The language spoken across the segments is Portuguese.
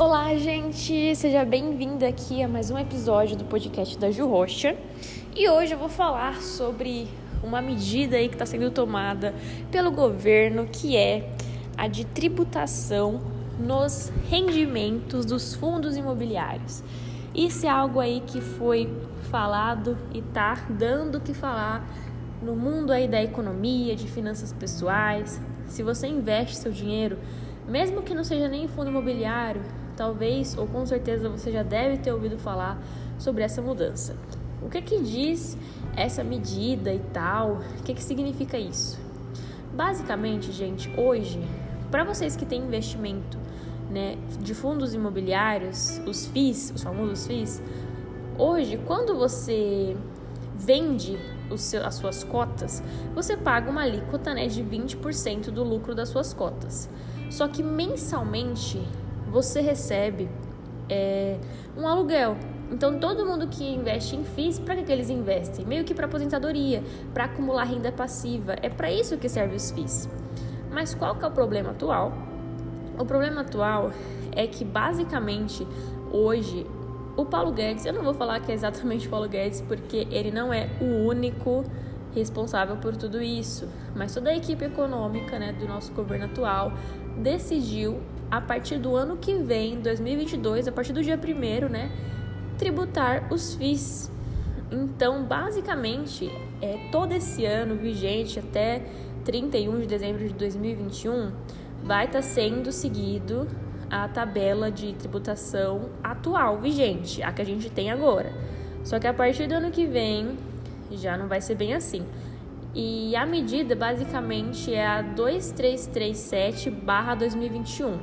Olá, gente! Seja bem-vinda aqui a mais um episódio do podcast da Ju Rocha. E hoje eu vou falar sobre uma medida aí que está sendo tomada pelo governo, que é a de tributação nos rendimentos dos fundos imobiliários. Isso é algo aí que foi falado e tá dando o que falar no mundo aí da economia, de finanças pessoais. Se você investe seu dinheiro, mesmo que não seja nem em fundo imobiliário, talvez ou com certeza você já deve ter ouvido falar sobre essa mudança. O que que diz essa medida e tal? O que que significa isso? Basicamente, gente, hoje, para vocês que têm investimento, né, de fundos imobiliários, os FIIs, os famosos FIIs, hoje, quando você vende as suas cotas, você paga uma alíquota né, de 20% do lucro das suas cotas. Só que mensalmente você recebe é, um aluguel. Então, todo mundo que investe em FIIs, para que, que eles investem? Meio que para aposentadoria, para acumular renda passiva. É para isso que serve os FIIs. Mas qual que é o problema atual? O problema atual é que, basicamente, hoje, o Paulo Guedes, eu não vou falar que é exatamente o Paulo Guedes, porque ele não é o único responsável por tudo isso, mas toda a equipe econômica né, do nosso governo atual decidiu a partir do ano que vem, 2022, a partir do dia 1 né, tributar os FIIs. Então, basicamente, é todo esse ano vigente até 31 de dezembro de 2021 vai estar tá sendo seguido a tabela de tributação atual vigente, a que a gente tem agora. Só que a partir do ano que vem já não vai ser bem assim. E a medida basicamente é a 2337/2021,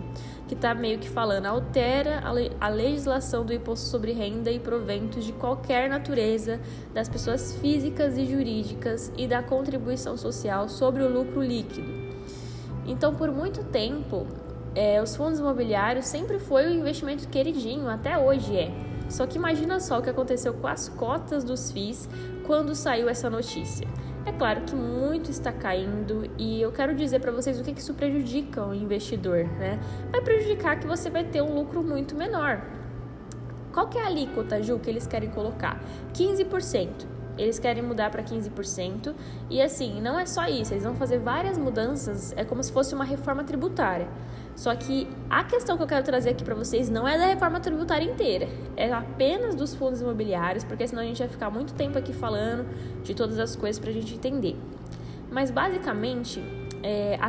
que está meio que falando altera a legislação do imposto sobre renda e proventos de qualquer natureza das pessoas físicas e jurídicas e da contribuição social sobre o lucro líquido. Então, por muito tempo, é, os fundos imobiliários sempre foi o investimento queridinho, até hoje é. Só que imagina só o que aconteceu com as cotas dos FIIs quando saiu essa notícia. É claro que muito está caindo e eu quero dizer para vocês o que isso prejudica o investidor, né? Vai prejudicar que você vai ter um lucro muito menor. Qual que é a alíquota, Ju, que eles querem colocar? 15%. Eles querem mudar para 15%. E assim, não é só isso, eles vão fazer várias mudanças, é como se fosse uma reforma tributária. Só que a questão que eu quero trazer aqui para vocês não é da reforma tributária inteira, é apenas dos fundos imobiliários, porque senão a gente vai ficar muito tempo aqui falando de todas as coisas para a gente entender. Mas basicamente, é,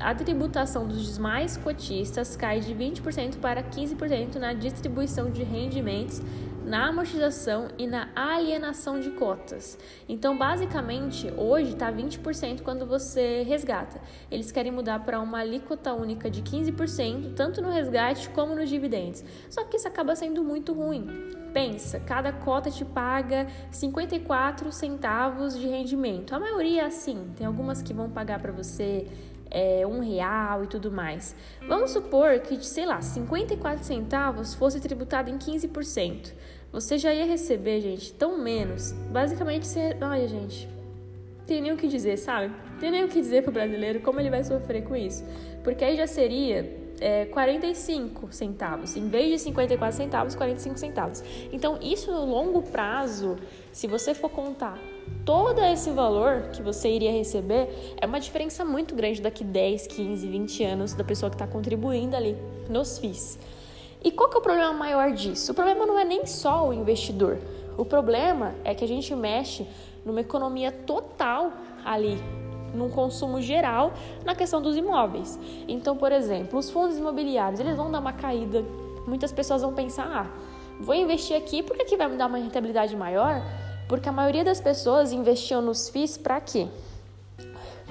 a, tributação dos demais cotistas cai de 20% para 15% na distribuição de rendimentos na amortização e na alienação de cotas. Então, basicamente, hoje está 20% quando você resgata. Eles querem mudar para uma alíquota única de 15%, tanto no resgate como nos dividendos. Só que isso acaba sendo muito ruim. Pensa, cada cota te paga 54 centavos de rendimento. A maioria é assim, tem algumas que vão pagar para você é, um real e tudo mais. Vamos supor que, sei lá, 54 centavos fosse tributado em 15%. Você já ia receber, gente, tão menos. Basicamente, você. Olha, gente, tem nem o que dizer, sabe? Tem nem o que dizer pro brasileiro como ele vai sofrer com isso. Porque aí já seria é, 45 centavos, em vez de 54 centavos, 45 centavos. Então, isso no longo prazo, se você for contar todo esse valor que você iria receber, é uma diferença muito grande daqui 10, 15, 20 anos da pessoa que está contribuindo ali nos FIIs. E qual que é o problema maior disso? O problema não é nem só o investidor. O problema é que a gente mexe numa economia total ali num consumo geral na questão dos imóveis. Então, por exemplo, os fundos imobiliários, eles vão dar uma caída. Muitas pessoas vão pensar: "Ah, vou investir aqui porque aqui vai me dar uma rentabilidade maior?" Porque a maioria das pessoas investiam nos FIIs para quê?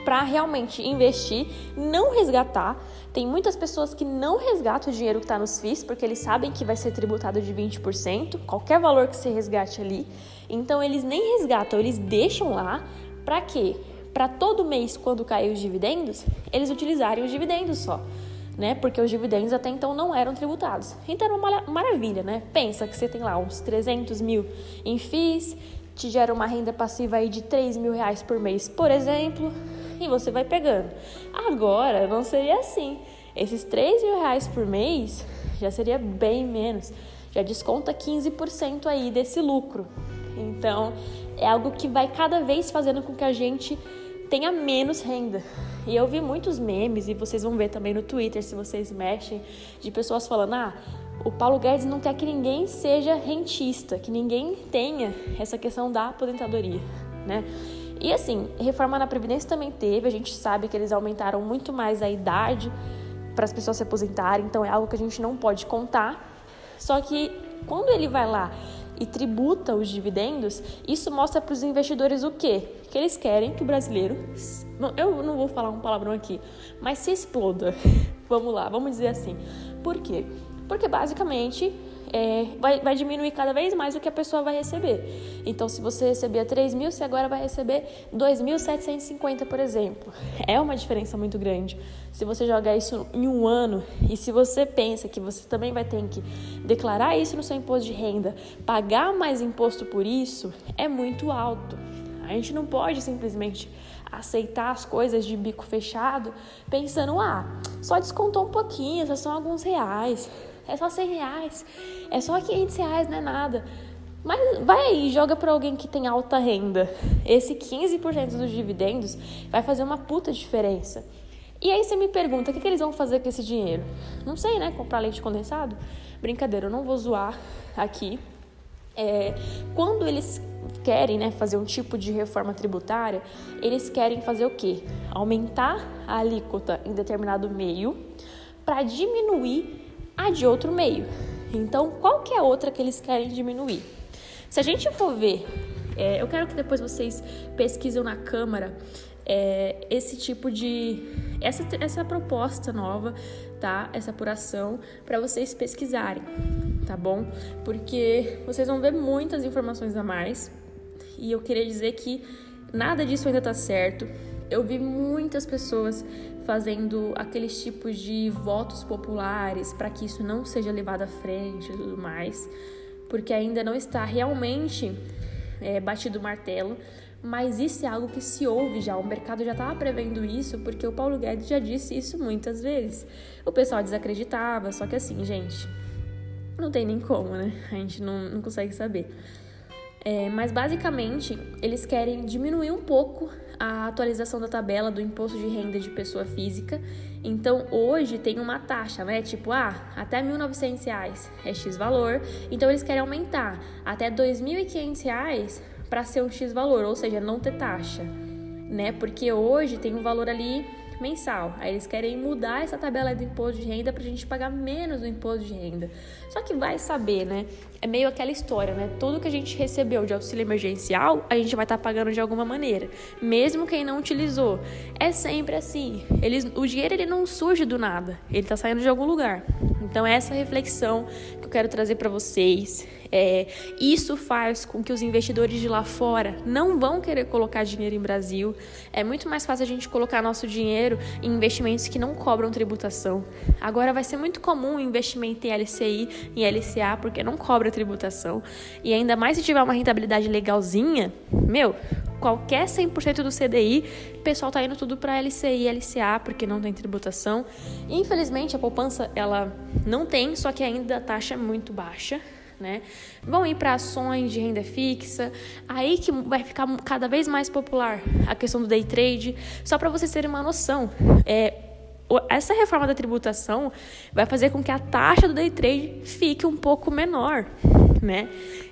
Para realmente investir, não resgatar. Tem muitas pessoas que não resgatam o dinheiro que está nos FIIs porque eles sabem que vai ser tributado de 20%, qualquer valor que você resgate ali. Então eles nem resgatam, eles deixam lá para quê? Para todo mês, quando cair os dividendos, eles utilizarem os dividendos só. Né? Porque os dividendos até então não eram tributados. Então era uma maravilha, né? Pensa que você tem lá uns 300 mil em FIIs, te gera uma renda passiva aí de 3 mil reais por mês, por exemplo, e você vai pegando. Agora não seria assim. Esses 3 mil reais por mês já seria bem menos. Já desconta 15% aí desse lucro. Então, é algo que vai cada vez fazendo com que a gente tenha menos renda. E eu vi muitos memes, e vocês vão ver também no Twitter, se vocês mexem, de pessoas falando: ah, o Paulo Guedes não quer que ninguém seja rentista, que ninguém tenha essa questão da aposentadoria, né? E assim, reforma na Previdência também teve, a gente sabe que eles aumentaram muito mais a idade para as pessoas se aposentarem, então é algo que a gente não pode contar. Só que quando ele vai lá e tributa os dividendos, isso mostra para os investidores o quê? Que eles querem que o brasileiro, eu não vou falar um palavrão aqui, mas se exploda. vamos lá, vamos dizer assim. Por quê? Porque basicamente é, vai, vai, diminuir cada vez mais o que a pessoa vai receber. Então, se você recebia 3 mil, você agora vai receber 2.750, por exemplo. É uma diferença muito grande. Se você jogar isso em um ano e se você pensa que você também vai ter que declarar isso no seu imposto de renda, pagar mais imposto por isso, é muito alto. A gente não pode simplesmente aceitar as coisas de bico fechado pensando, ah, só descontou um pouquinho, só são alguns reais é só 100 reais, é só 500 reais, não é nada. Mas vai aí, joga para alguém que tem alta renda. Esse 15% dos dividendos vai fazer uma puta diferença. E aí você me pergunta, o que, que eles vão fazer com esse dinheiro? Não sei, né? Comprar leite condensado? Brincadeira, eu não vou zoar aqui. É, quando eles querem né, fazer um tipo de reforma tributária, eles querem fazer o quê? Aumentar a alíquota em determinado meio para diminuir a de outro meio. Então, qual que é a outra que eles querem diminuir? Se a gente for ver, é, eu quero que depois vocês pesquisem na Câmara é, esse tipo de essa, essa proposta nova, tá? Essa apuração para vocês pesquisarem, tá bom? Porque vocês vão ver muitas informações a mais e eu queria dizer que nada disso ainda tá certo. Eu vi muitas pessoas fazendo aqueles tipos de votos populares para que isso não seja levado à frente e tudo mais, porque ainda não está realmente é, batido o martelo, mas isso é algo que se ouve já, o mercado já estava prevendo isso, porque o Paulo Guedes já disse isso muitas vezes. O pessoal desacreditava, só que assim, gente, não tem nem como, né? A gente não, não consegue saber. É, mas basicamente, eles querem diminuir um pouco a atualização da tabela do imposto de renda de pessoa física. Então, hoje tem uma taxa, né? Tipo, ah, até R$ 1.900 é X valor. Então, eles querem aumentar até R$ 2.500 para ser um X valor, ou seja, não ter taxa, né? Porque hoje tem um valor ali mensal. Aí eles querem mudar essa tabela do imposto de renda para a gente pagar menos no imposto de renda. Só que vai saber, né? É meio aquela história, né? Tudo que a gente recebeu de auxílio emergencial, a gente vai estar tá pagando de alguma maneira, mesmo quem não utilizou. É sempre assim. Eles, o dinheiro ele não surge do nada, ele está saindo de algum lugar. Então essa reflexão que eu quero trazer para vocês é, isso faz com que os investidores de lá fora não vão querer colocar dinheiro em Brasil. É muito mais fácil a gente colocar nosso dinheiro em investimentos que não cobram tributação. Agora vai ser muito comum investimento em LCI e LCA porque não cobra tributação. E ainda mais se tiver uma rentabilidade legalzinha, meu, qualquer 100% do CDI, o pessoal tá indo tudo para LCI LCA porque não tem tributação. Infelizmente a poupança ela não tem, só que ainda a taxa é muito baixa né? Vão ir para ações de renda fixa, aí que vai ficar cada vez mais popular a questão do day trade. Só para vocês terem uma noção, é, essa reforma da tributação vai fazer com que a taxa do day trade fique um pouco menor, né?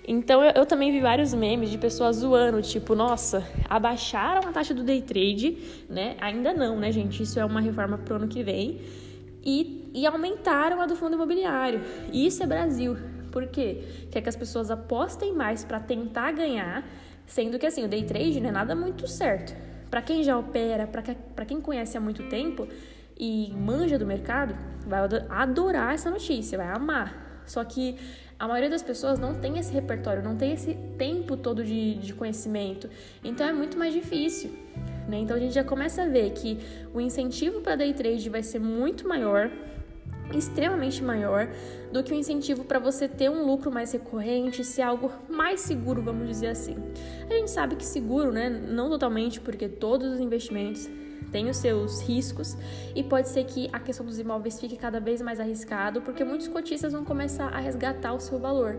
Então eu, eu, também vi vários memes de pessoas zoando, tipo, nossa, abaixaram a taxa do day trade, né? Ainda não, né, gente? Isso é uma reforma pro ano que vem. E, e aumentaram a do fundo imobiliário. Isso é Brasil. Por quê? Quer que as pessoas apostem mais para tentar ganhar, sendo que assim, o day trade não é nada muito certo. Para quem já opera, para quem conhece há muito tempo e manja do mercado, vai adorar essa notícia, vai amar. Só que a maioria das pessoas não tem esse repertório, não tem esse tempo todo de, de conhecimento. Então é muito mais difícil. Né? Então a gente já começa a ver que o incentivo para day trade vai ser muito maior, extremamente maior do que o um incentivo para você ter um lucro mais recorrente, ser algo mais seguro, vamos dizer assim. A gente sabe que seguro, né, não totalmente, porque todos os investimentos tem os seus riscos e pode ser que a questão dos imóveis fique cada vez mais arriscado, porque muitos cotistas vão começar a resgatar o seu valor.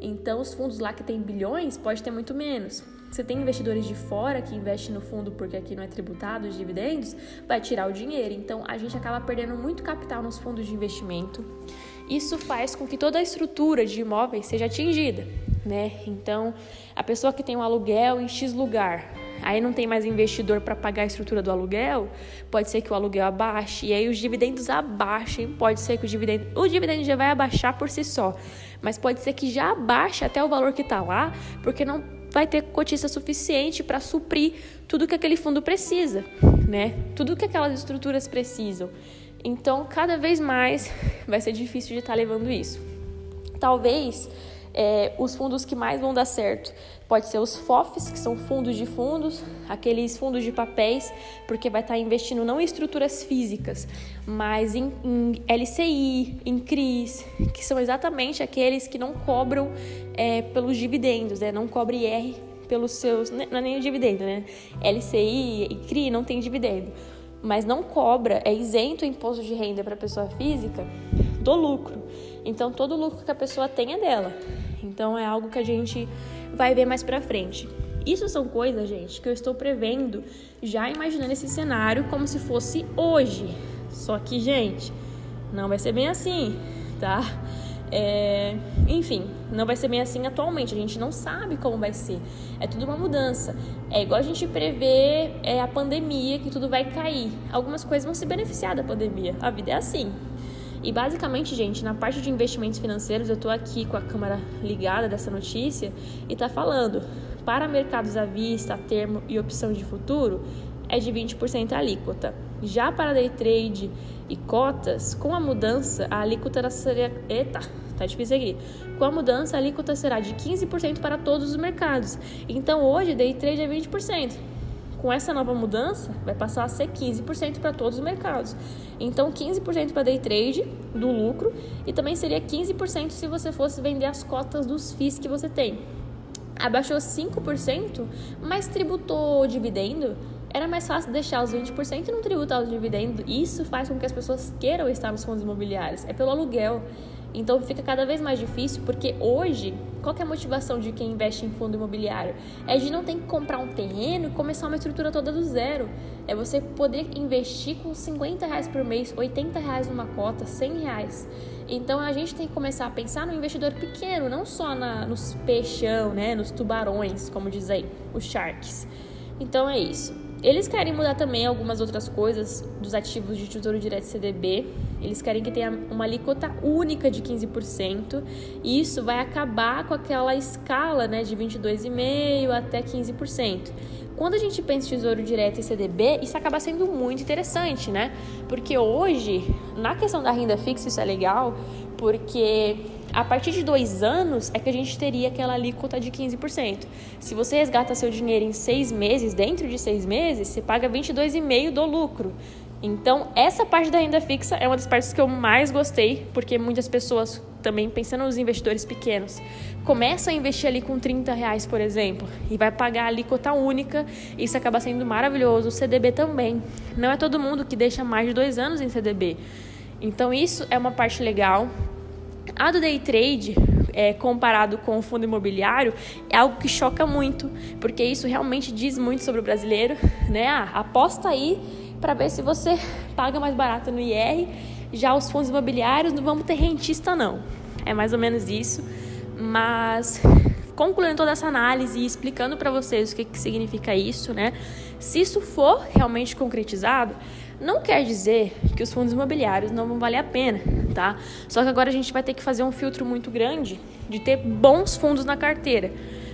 Então, os fundos lá que tem bilhões pode ter muito menos. Você tem investidores de fora que investem no fundo porque aqui não é tributado os dividendos, vai tirar o dinheiro. Então, a gente acaba perdendo muito capital nos fundos de investimento. Isso faz com que toda a estrutura de imóveis seja atingida, né? Então, a pessoa que tem um aluguel em X lugar, aí não tem mais investidor para pagar a estrutura do aluguel, pode ser que o aluguel abaixe e aí os dividendos abaixem, pode ser que o dividendo, o dividendo já vai abaixar por si só, mas pode ser que já abaixe até o valor que está lá, porque não vai ter cotista suficiente para suprir tudo que aquele fundo precisa, né? Tudo que aquelas estruturas precisam. Então, cada vez mais vai ser difícil de estar tá levando isso. Talvez é, os fundos que mais vão dar certo pode ser os FOFs, que são fundos de fundos, aqueles fundos de papéis, porque vai estar investindo não em estruturas físicas, mas em, em LCI, em CRIs, que são exatamente aqueles que não cobram é, pelos dividendos, né? não cobre IR pelos seus. Não é nem o dividendo, né? LCI e CRI não tem dividendo, mas não cobra, é isento o imposto de renda para pessoa física do lucro. Então todo o lucro que a pessoa tem é dela. Então é algo que a gente vai ver mais pra frente. Isso são coisas, gente, que eu estou prevendo, já imaginando esse cenário como se fosse hoje. Só que, gente, não vai ser bem assim, tá? É, enfim, não vai ser bem assim atualmente. A gente não sabe como vai ser. É tudo uma mudança. É igual a gente prever é, a pandemia, que tudo vai cair. Algumas coisas vão se beneficiar da pandemia. A vida é assim. E basicamente, gente, na parte de investimentos financeiros, eu estou aqui com a câmera ligada dessa notícia e está falando para mercados à vista, termo e opção de futuro é de 20% a alíquota. Já para day trade e cotas, com a mudança, a alíquota seria. Eita, tá difícil aqui. Com a mudança, a alíquota será de 15% para todos os mercados. Então hoje, day trade é 20% com essa nova mudança, vai passar a ser 15% para todos os mercados. Então, 15% para day trade do lucro e também seria 15% se você fosse vender as cotas dos FIIs que você tem. Abaixou 5%, mas tributou dividendo, era mais fácil deixar os 20% e não tributar os dividendos. Isso faz com que as pessoas queiram estar nos fundos imobiliários. É pelo aluguel. Então fica cada vez mais difícil porque hoje, qual é a motivação de quem investe em fundo imobiliário? É de não ter que comprar um terreno e começar uma estrutura toda do zero. É você poder investir com 50 reais por mês, 80 reais numa cota, 100 reais. Então a gente tem que começar a pensar no investidor pequeno, não só na, nos peixão, né, nos tubarões, como diz aí, os sharks. Então é isso. Eles querem mudar também algumas outras coisas dos ativos de Tesouro Direto CDB. Eles querem que tenha uma alíquota única de 15%, e isso vai acabar com aquela escala, né, de 22,5 até 15%. Quando a gente pensa em Tesouro Direto e CDB, isso acaba sendo muito interessante, né? Porque hoje, na questão da renda fixa, isso é legal, porque a partir de dois anos é que a gente teria aquela alíquota de 15%. Se você resgata seu dinheiro em seis meses, dentro de seis meses, você paga 22,5% do lucro. Então, essa parte da renda fixa é uma das partes que eu mais gostei, porque muitas pessoas, também pensando nos investidores pequenos, começam a investir ali com 30 reais, por exemplo, e vai pagar a alíquota única, isso acaba sendo maravilhoso. O CDB também. Não é todo mundo que deixa mais de dois anos em CDB. Então, isso é uma parte legal. A do day trade, é, comparado com o fundo imobiliário, é algo que choca muito, porque isso realmente diz muito sobre o brasileiro, né? Ah, aposta aí para ver se você paga mais barato no IR. Já os fundos imobiliários não vamos ter rentista não. É mais ou menos isso. Mas concluindo toda essa análise e explicando para vocês o que, que significa isso, né? Se isso for realmente concretizado, não quer dizer que os fundos imobiliários não vão valer a pena, tá? Só que agora a gente vai ter que fazer um filtro muito grande de ter bons fundos na carteira.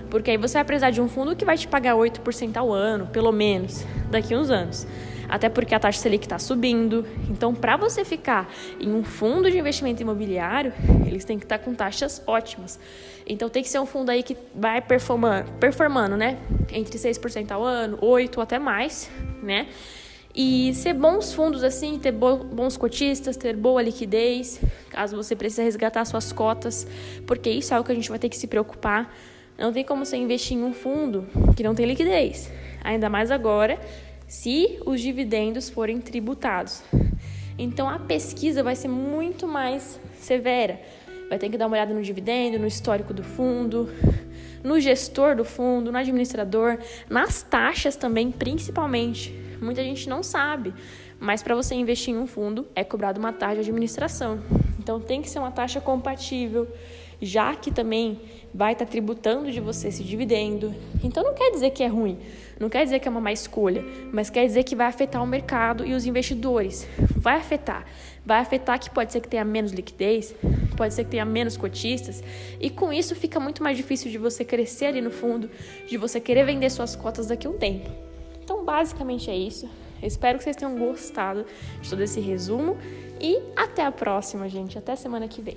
Porque aí você vai precisar de um fundo que vai te pagar 8% ao ano, pelo menos, daqui a uns anos. Até porque a taxa Selic está subindo. Então, para você ficar em um fundo de investimento imobiliário, eles têm que estar tá com taxas ótimas. Então, tem que ser um fundo aí que vai performando, performando né? Entre 6% ao ano, 8% até mais, né? E ser bons fundos assim, ter bons cotistas, ter boa liquidez, caso você precise resgatar suas cotas, porque isso é algo que a gente vai ter que se preocupar. Não tem como você investir em um fundo que não tem liquidez. Ainda mais agora se os dividendos forem tributados. Então a pesquisa vai ser muito mais severa. Vai ter que dar uma olhada no dividendo, no histórico do fundo, no gestor do fundo, no administrador, nas taxas também, principalmente. Muita gente não sabe, mas para você investir em um fundo é cobrado uma taxa de administração. Então tem que ser uma taxa compatível, já que também vai estar tá tributando de você esse dividendo. Então não quer dizer que é ruim, não quer dizer que é uma má escolha, mas quer dizer que vai afetar o mercado e os investidores. Vai afetar. Vai afetar que pode ser que tenha menos liquidez, pode ser que tenha menos cotistas, e com isso fica muito mais difícil de você crescer ali no fundo, de você querer vender suas cotas daqui a um tempo. Então, basicamente é isso. Eu espero que vocês tenham gostado de todo esse resumo e até a próxima, gente. Até semana que vem.